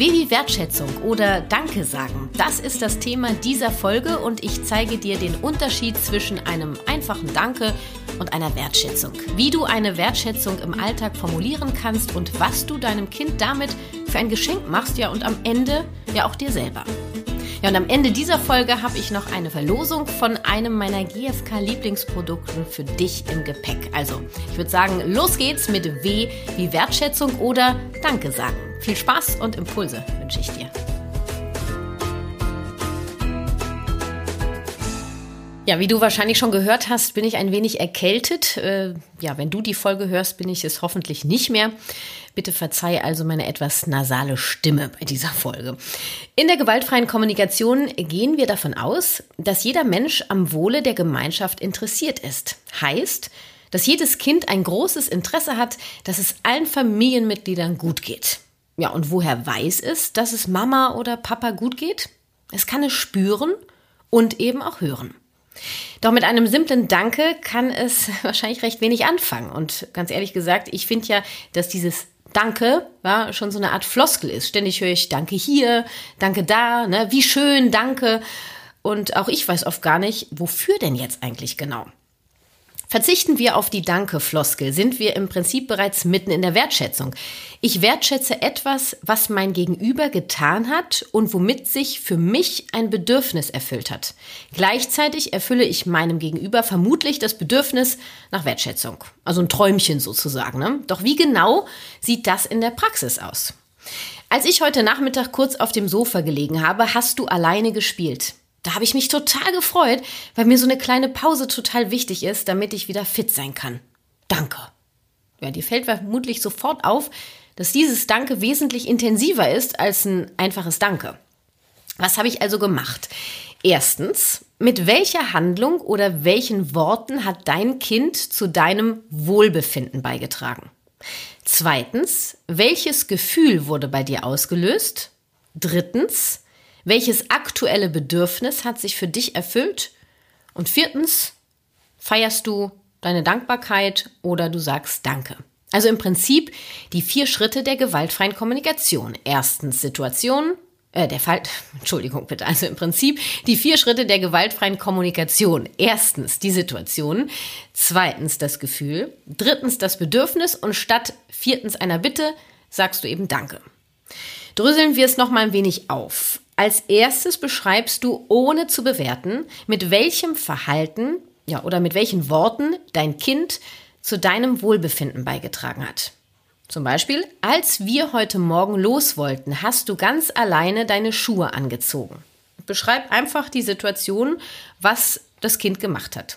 Wie Wertschätzung oder Danke sagen, das ist das Thema dieser Folge und ich zeige dir den Unterschied zwischen einem einfachen Danke und einer Wertschätzung. Wie du eine Wertschätzung im Alltag formulieren kannst und was du deinem Kind damit für ein Geschenk machst, ja und am Ende ja auch dir selber. Ja, und am Ende dieser Folge habe ich noch eine Verlosung von einem meiner GFK-Lieblingsprodukten für dich im Gepäck. Also, ich würde sagen, los geht's mit W wie Wertschätzung oder Danke sagen. Viel Spaß und Impulse wünsche ich dir. Ja, wie du wahrscheinlich schon gehört hast, bin ich ein wenig erkältet. Äh, ja, wenn du die Folge hörst, bin ich es hoffentlich nicht mehr. Bitte verzeih also meine etwas nasale Stimme bei dieser Folge. In der gewaltfreien Kommunikation gehen wir davon aus, dass jeder Mensch am Wohle der Gemeinschaft interessiert ist. Heißt, dass jedes Kind ein großes Interesse hat, dass es allen Familienmitgliedern gut geht. Ja, und woher weiß es, dass es Mama oder Papa gut geht? Es kann es spüren und eben auch hören. Doch mit einem simplen Danke kann es wahrscheinlich recht wenig anfangen. Und ganz ehrlich gesagt, ich finde ja, dass dieses Danke ja, schon so eine Art Floskel ist. Ständig höre ich Danke hier, Danke da, ne? wie schön, Danke. Und auch ich weiß oft gar nicht, wofür denn jetzt eigentlich genau. Verzichten wir auf die Danke-Floskel, sind wir im Prinzip bereits mitten in der Wertschätzung. Ich wertschätze etwas, was mein Gegenüber getan hat und womit sich für mich ein Bedürfnis erfüllt hat. Gleichzeitig erfülle ich meinem Gegenüber vermutlich das Bedürfnis nach Wertschätzung. Also ein Träumchen sozusagen. Ne? Doch wie genau sieht das in der Praxis aus? Als ich heute Nachmittag kurz auf dem Sofa gelegen habe, hast du alleine gespielt. Da habe ich mich total gefreut, weil mir so eine kleine Pause total wichtig ist, damit ich wieder fit sein kann. Danke. Ja, dir fällt vermutlich sofort auf, dass dieses Danke wesentlich intensiver ist als ein einfaches Danke. Was habe ich also gemacht? Erstens, mit welcher Handlung oder welchen Worten hat dein Kind zu deinem Wohlbefinden beigetragen? Zweitens, welches Gefühl wurde bei dir ausgelöst? Drittens, welches aktuelle Bedürfnis hat sich für dich erfüllt? Und viertens, feierst du deine Dankbarkeit oder du sagst Danke. Also im Prinzip die vier Schritte der gewaltfreien Kommunikation. Erstens Situation, äh, der Fall, Entschuldigung bitte, also im Prinzip die vier Schritte der gewaltfreien Kommunikation. Erstens die Situation, zweitens das Gefühl, drittens das Bedürfnis und statt viertens einer Bitte sagst du eben Danke. Dröseln wir es noch mal ein wenig auf. Als erstes beschreibst du, ohne zu bewerten, mit welchem Verhalten ja, oder mit welchen Worten dein Kind zu deinem Wohlbefinden beigetragen hat. Zum Beispiel, als wir heute Morgen los wollten, hast du ganz alleine deine Schuhe angezogen. Beschreib einfach die Situation, was das Kind gemacht hat.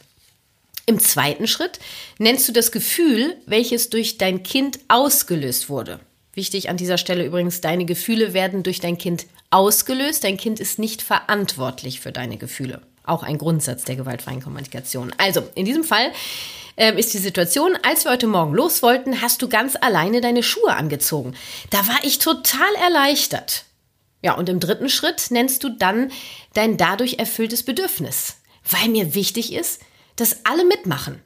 Im zweiten Schritt nennst du das Gefühl, welches durch dein Kind ausgelöst wurde. Wichtig an dieser Stelle übrigens, deine Gefühle werden durch dein Kind ausgelöst. Dein Kind ist nicht verantwortlich für deine Gefühle. Auch ein Grundsatz der gewaltfreien Kommunikation. Also, in diesem Fall äh, ist die Situation, als wir heute Morgen los wollten, hast du ganz alleine deine Schuhe angezogen. Da war ich total erleichtert. Ja, und im dritten Schritt nennst du dann dein dadurch erfülltes Bedürfnis, weil mir wichtig ist, dass alle mitmachen.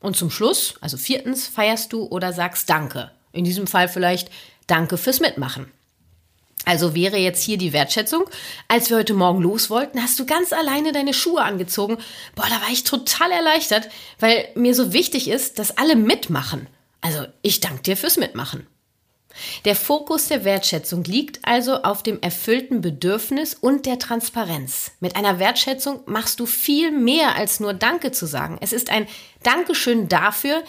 Und zum Schluss, also viertens, feierst du oder sagst Danke. In diesem Fall vielleicht Danke fürs Mitmachen. Also wäre jetzt hier die Wertschätzung. Als wir heute Morgen los wollten, hast du ganz alleine deine Schuhe angezogen. Boah, da war ich total erleichtert, weil mir so wichtig ist, dass alle mitmachen. Also ich danke dir fürs Mitmachen. Der Fokus der Wertschätzung liegt also auf dem erfüllten Bedürfnis und der Transparenz. Mit einer Wertschätzung machst du viel mehr als nur Danke zu sagen. Es ist ein Dankeschön dafür,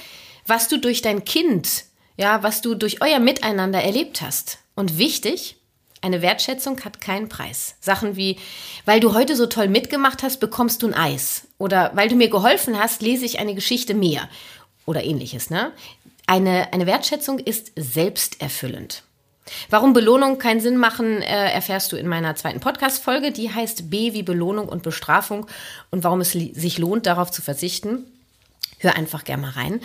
was du durch dein Kind ja, was du durch euer Miteinander erlebt hast. Und wichtig, eine Wertschätzung hat keinen Preis. Sachen wie, weil du heute so toll mitgemacht hast, bekommst du ein Eis. Oder weil du mir geholfen hast, lese ich eine Geschichte mehr. Oder ähnliches, ne? Eine, eine Wertschätzung ist selbsterfüllend. Warum Belohnung keinen Sinn machen, äh, erfährst du in meiner zweiten Podcast-Folge. Die heißt B wie Belohnung und Bestrafung und warum es sich lohnt, darauf zu verzichten. Hör einfach gerne mal rein.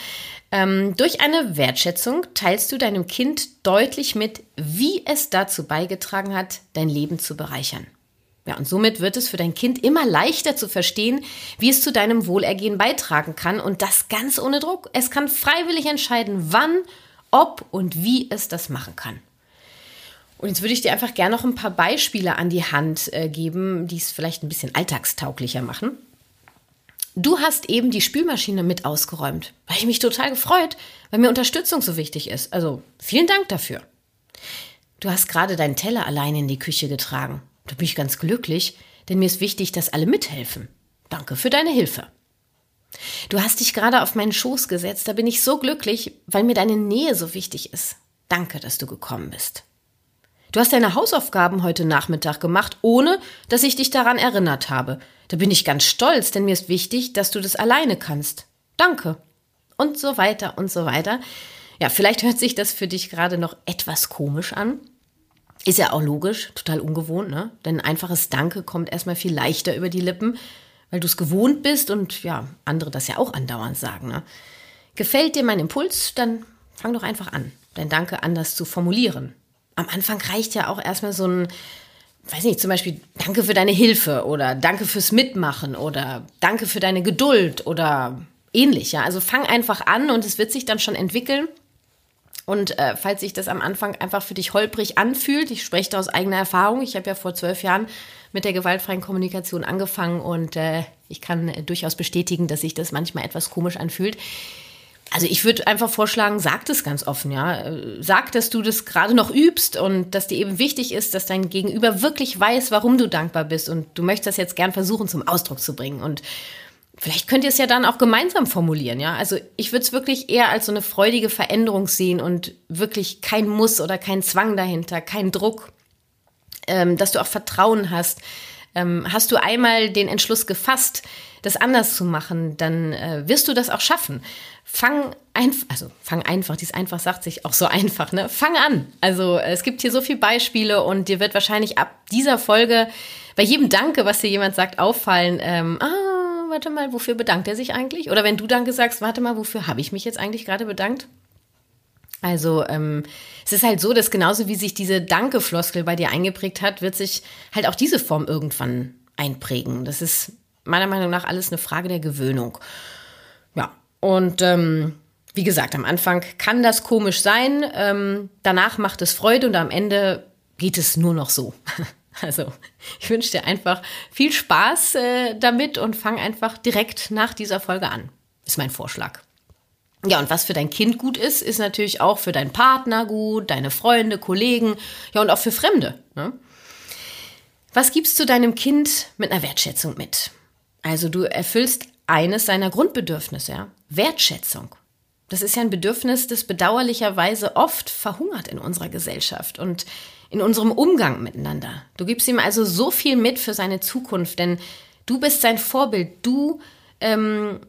Ähm, durch eine Wertschätzung teilst du deinem Kind deutlich mit, wie es dazu beigetragen hat, dein Leben zu bereichern. Ja, und somit wird es für dein Kind immer leichter zu verstehen, wie es zu deinem Wohlergehen beitragen kann und das ganz ohne Druck. Es kann freiwillig entscheiden, wann, ob und wie es das machen kann. Und jetzt würde ich dir einfach gerne noch ein paar Beispiele an die Hand äh, geben, die es vielleicht ein bisschen alltagstauglicher machen. Du hast eben die Spülmaschine mit ausgeräumt. Habe ich mich total gefreut, weil mir Unterstützung so wichtig ist. Also vielen Dank dafür. Du hast gerade deinen Teller allein in die Küche getragen. Da bin ich ganz glücklich, denn mir ist wichtig, dass alle mithelfen. Danke für deine Hilfe. Du hast dich gerade auf meinen Schoß gesetzt. Da bin ich so glücklich, weil mir deine Nähe so wichtig ist. Danke, dass du gekommen bist. Du hast deine Hausaufgaben heute Nachmittag gemacht, ohne dass ich dich daran erinnert habe. Da bin ich ganz stolz, denn mir ist wichtig, dass du das alleine kannst. Danke. Und so weiter und so weiter. Ja, vielleicht hört sich das für dich gerade noch etwas komisch an. Ist ja auch logisch, total ungewohnt, ne? Denn ein einfaches Danke kommt erstmal viel leichter über die Lippen, weil du es gewohnt bist und ja, andere das ja auch andauernd sagen, ne? Gefällt dir mein Impuls, dann fang doch einfach an, dein Danke anders zu formulieren am Anfang reicht ja auch erstmal so ein, weiß nicht, zum Beispiel Danke für deine Hilfe oder Danke fürs Mitmachen oder Danke für deine Geduld oder ähnlich. Ja, also fang einfach an und es wird sich dann schon entwickeln. Und äh, falls sich das am Anfang einfach für dich holprig anfühlt, ich spreche da aus eigener Erfahrung. Ich habe ja vor zwölf Jahren mit der gewaltfreien Kommunikation angefangen und äh, ich kann äh, durchaus bestätigen, dass sich das manchmal etwas komisch anfühlt. Also ich würde einfach vorschlagen, sag das ganz offen, ja. Sag, dass du das gerade noch übst und dass dir eben wichtig ist, dass dein Gegenüber wirklich weiß, warum du dankbar bist und du möchtest das jetzt gern versuchen zum Ausdruck zu bringen und vielleicht könnt ihr es ja dann auch gemeinsam formulieren, ja. Also ich würde es wirklich eher als so eine freudige Veränderung sehen und wirklich kein Muss oder kein Zwang dahinter, kein Druck, ähm, dass du auch Vertrauen hast. Ähm, hast du einmal den Entschluss gefasst, das anders zu machen, dann äh, wirst du das auch schaffen. Fang einfach, also fang einfach, dies einfach sagt sich auch so einfach, ne? Fang an. Also es gibt hier so viele Beispiele und dir wird wahrscheinlich ab dieser Folge bei jedem Danke, was dir jemand sagt, auffallen, ähm, ah, warte mal, wofür bedankt er sich eigentlich? Oder wenn du Danke sagst, warte mal, wofür habe ich mich jetzt eigentlich gerade bedankt? Also ähm, es ist halt so, dass genauso wie sich diese Danke-Floskel bei dir eingeprägt hat, wird sich halt auch diese Form irgendwann einprägen. Das ist meiner Meinung nach alles eine Frage der Gewöhnung. Ja, und ähm, wie gesagt, am Anfang kann das komisch sein, ähm, danach macht es Freude und am Ende geht es nur noch so. Also, ich wünsche dir einfach viel Spaß äh, damit und fang einfach direkt nach dieser Folge an. Ist mein Vorschlag. Ja, und was für dein Kind gut ist, ist natürlich auch für deinen Partner gut, deine Freunde, Kollegen, ja und auch für Fremde. Ne? Was gibst du deinem Kind mit einer Wertschätzung mit? Also du erfüllst eines seiner Grundbedürfnisse, ja? Wertschätzung. Das ist ja ein Bedürfnis, das bedauerlicherweise oft verhungert in unserer Gesellschaft und in unserem Umgang miteinander. Du gibst ihm also so viel mit für seine Zukunft, denn du bist sein Vorbild. Du, ähm,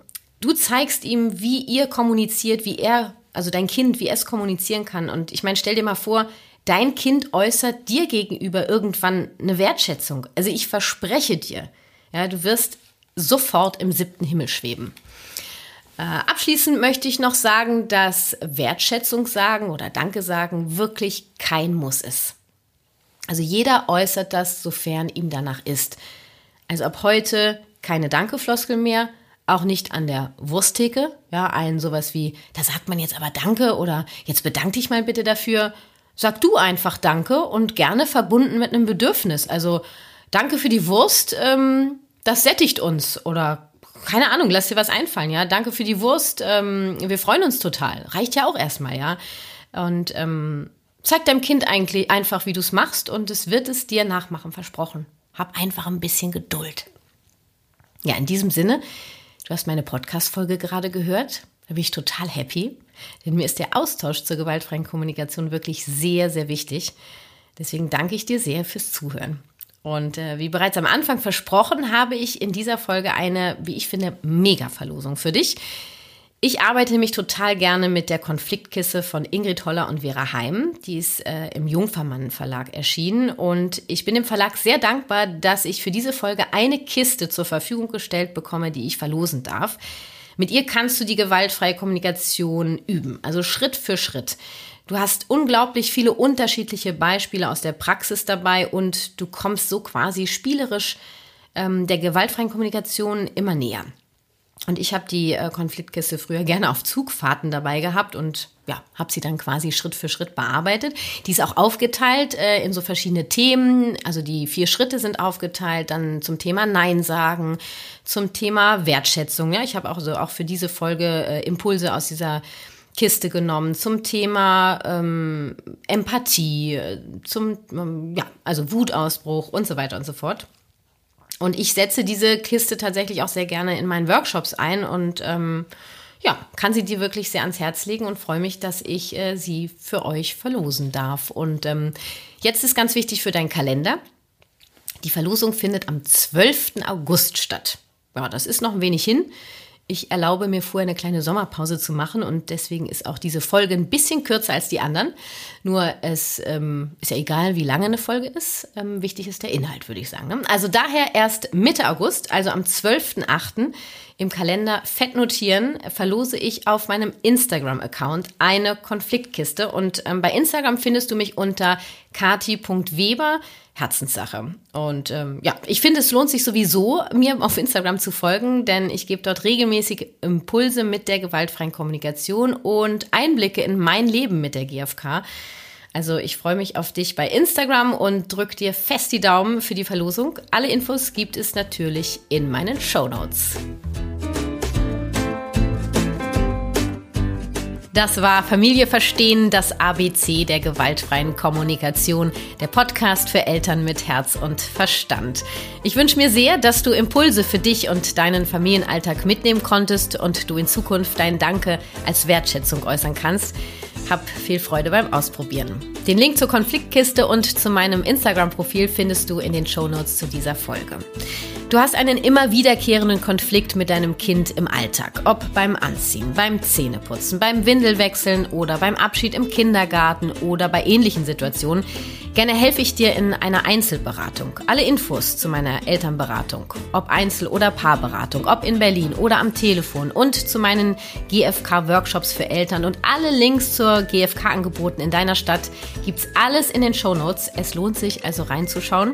du zeigst ihm, wie ihr kommuniziert, wie er, also dein Kind, wie es kommunizieren kann. Und ich meine, stell dir mal vor, dein Kind äußert dir gegenüber irgendwann eine Wertschätzung. Also ich verspreche dir, ja, du wirst sofort im siebten Himmel schweben. Äh, abschließend möchte ich noch sagen, dass Wertschätzung sagen oder Danke sagen wirklich kein Muss ist. Also jeder äußert das, sofern ihm danach ist. Also ab heute keine Dankefloskel mehr, auch nicht an der Wursttheke. Ja, ein sowas wie, da sagt man jetzt aber Danke oder jetzt bedank dich mal bitte dafür. Sag du einfach Danke und gerne verbunden mit einem Bedürfnis. Also Danke für die Wurst. Ähm, das sättigt uns oder keine Ahnung, lass dir was einfallen, ja. Danke für die Wurst. Ähm, wir freuen uns total. Reicht ja auch erstmal, ja. Und ähm, zeig deinem Kind eigentlich einfach, wie du es machst und es wird es dir nachmachen, versprochen. Hab einfach ein bisschen Geduld. Ja, in diesem Sinne, du hast meine Podcast-Folge gerade gehört. Da bin ich total happy, denn mir ist der Austausch zur gewaltfreien Kommunikation wirklich sehr, sehr wichtig. Deswegen danke ich dir sehr fürs Zuhören. Und äh, wie bereits am Anfang versprochen, habe ich in dieser Folge eine, wie ich finde, Mega-Verlosung für dich. Ich arbeite nämlich total gerne mit der Konfliktkiste von Ingrid Holler und Vera Heim. Die ist äh, im Jungfermann Verlag erschienen und ich bin dem Verlag sehr dankbar, dass ich für diese Folge eine Kiste zur Verfügung gestellt bekomme, die ich verlosen darf. Mit ihr kannst du die gewaltfreie Kommunikation üben, also Schritt für Schritt. Du hast unglaublich viele unterschiedliche Beispiele aus der Praxis dabei und du kommst so quasi spielerisch ähm, der gewaltfreien Kommunikation immer näher. Und ich habe die äh, Konfliktkiste früher gerne auf Zugfahrten dabei gehabt und ja, habe sie dann quasi Schritt für Schritt bearbeitet. Die ist auch aufgeteilt äh, in so verschiedene Themen. Also die vier Schritte sind aufgeteilt, dann zum Thema Nein sagen, zum Thema Wertschätzung. Ja, ich habe auch so auch für diese Folge äh, Impulse aus dieser Kiste genommen zum Thema ähm, Empathie, äh, zum ähm, ja, also Wutausbruch und so weiter und so fort. Und ich setze diese Kiste tatsächlich auch sehr gerne in meinen Workshops ein und ähm, ja, kann sie dir wirklich sehr ans Herz legen und freue mich, dass ich äh, sie für euch verlosen darf. Und ähm, jetzt ist ganz wichtig für deinen Kalender. Die Verlosung findet am 12. August statt. Ja, das ist noch ein wenig hin. Ich erlaube mir vorher eine kleine Sommerpause zu machen und deswegen ist auch diese Folge ein bisschen kürzer als die anderen. Nur es ähm, ist ja egal, wie lange eine Folge ist. Ähm, wichtig ist der Inhalt, würde ich sagen. Ne? Also daher erst Mitte August, also am 12.8. im Kalender fett notieren, verlose ich auf meinem Instagram-Account eine Konfliktkiste. Und ähm, bei Instagram findest du mich unter kati.weber Herzenssache. Und ähm, ja, ich finde, es lohnt sich sowieso, mir auf Instagram zu folgen, denn ich gebe dort regelmäßig Impulse mit der gewaltfreien Kommunikation und Einblicke in mein Leben mit der GfK. Also ich freue mich auf dich bei Instagram und drück dir fest die Daumen für die Verlosung. Alle Infos gibt es natürlich in meinen Show Notes. Das war Familie verstehen, das ABC der gewaltfreien Kommunikation, der Podcast für Eltern mit Herz und Verstand. Ich wünsche mir sehr, dass du Impulse für dich und deinen Familienalltag mitnehmen konntest und du in Zukunft dein Danke als Wertschätzung äußern kannst. Hab viel Freude beim Ausprobieren. Den Link zur Konfliktkiste und zu meinem Instagram-Profil findest du in den Shownotes zu dieser Folge. Du hast einen immer wiederkehrenden Konflikt mit deinem Kind im Alltag, ob beim Anziehen, beim Zähneputzen, beim Windelwechseln oder beim Abschied im Kindergarten oder bei ähnlichen Situationen. Gerne helfe ich dir in einer Einzelberatung. Alle Infos zu meiner Elternberatung, ob Einzel- oder Paarberatung, ob in Berlin oder am Telefon und zu meinen GFK-Workshops für Eltern und alle Links zur GFK-Angeboten in deiner Stadt gibt's alles in den Show Notes. Es lohnt sich also reinzuschauen.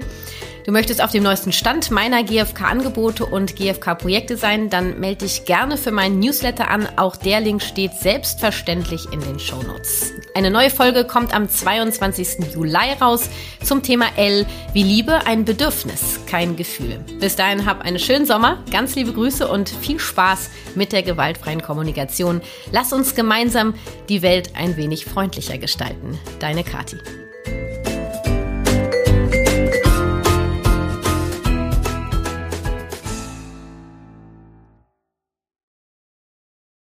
Du möchtest auf dem neuesten Stand meiner GFK-Angebote und GFK-Projekte sein, dann melde dich gerne für meinen Newsletter an. Auch der Link steht selbstverständlich in den Show Notes. Eine neue Folge kommt am 22. Juli raus zum Thema L wie Liebe, ein Bedürfnis, kein Gefühl. Bis dahin hab einen schönen Sommer, ganz liebe Grüße und viel Spaß mit der gewaltfreien Kommunikation. Lass uns gemeinsam die Welt ein wenig freundlicher gestalten. Deine Kati.